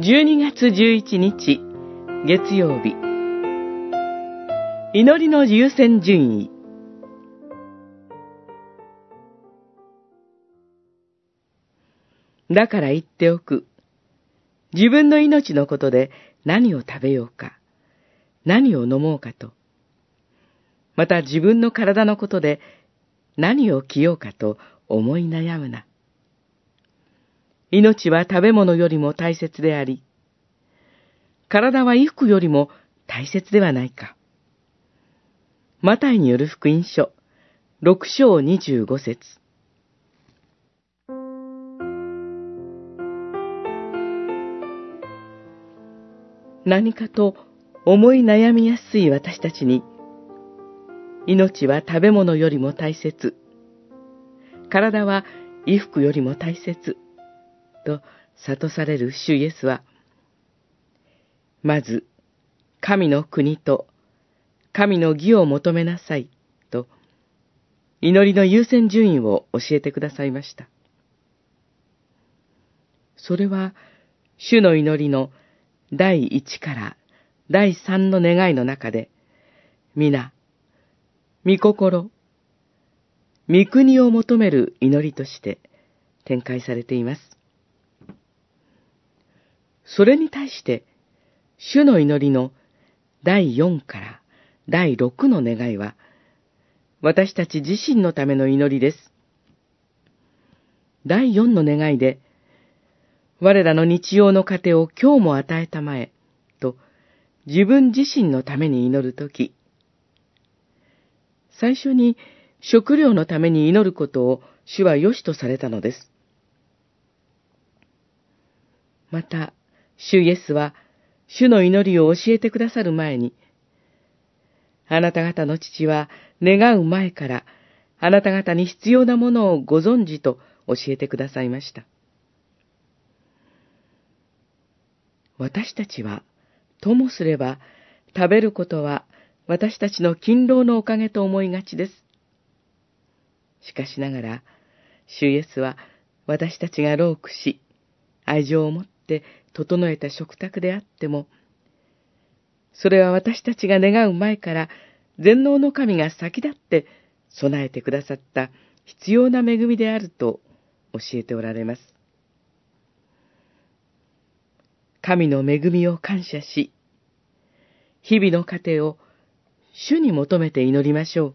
12月11日月曜日祈りの優先順位だから言っておく。自分の命のことで何を食べようか、何を飲もうかと。また自分の体のことで何を着ようかと思い悩むな。命は食べ物よりも大切であり、体は衣服よりも大切ではないか。マタイによる福音書、六章二十五節。何かと思い悩みやすい私たちに、命は食べ物よりも大切、体は衣服よりも大切、と諭される主イエスは、まず、神の国と神の義を求めなさい、と、祈りの優先順位を教えてくださいました。それは、主の祈りの第一から第三の願いの中で、皆、御心、御国を求める祈りとして展開されています。それに対して、主の祈りの第四から第六の願いは、私たち自身のための祈りです。第四の願いで、我らの日曜の糧を今日も与えたまえ、と自分自身のために祈るとき、最初に食料のために祈ることを主は良しとされたのです。また、主イエスは、主の祈りを教えてくださる前に、あなた方の父は願う前から、あなた方に必要なものをご存知と教えてくださいました。私たちは、ともすれば、食べることは私たちの勤労のおかげと思いがちです。しかしながら、主イエスは私たちが老苦し、愛情を持ってって整えた食卓であっても、それは私たちが願う前から全能の神が先立って備えてくださった必要な恵みであると教えておられます。神の恵みを感謝し、日々の糧を主に求めて祈りましょう。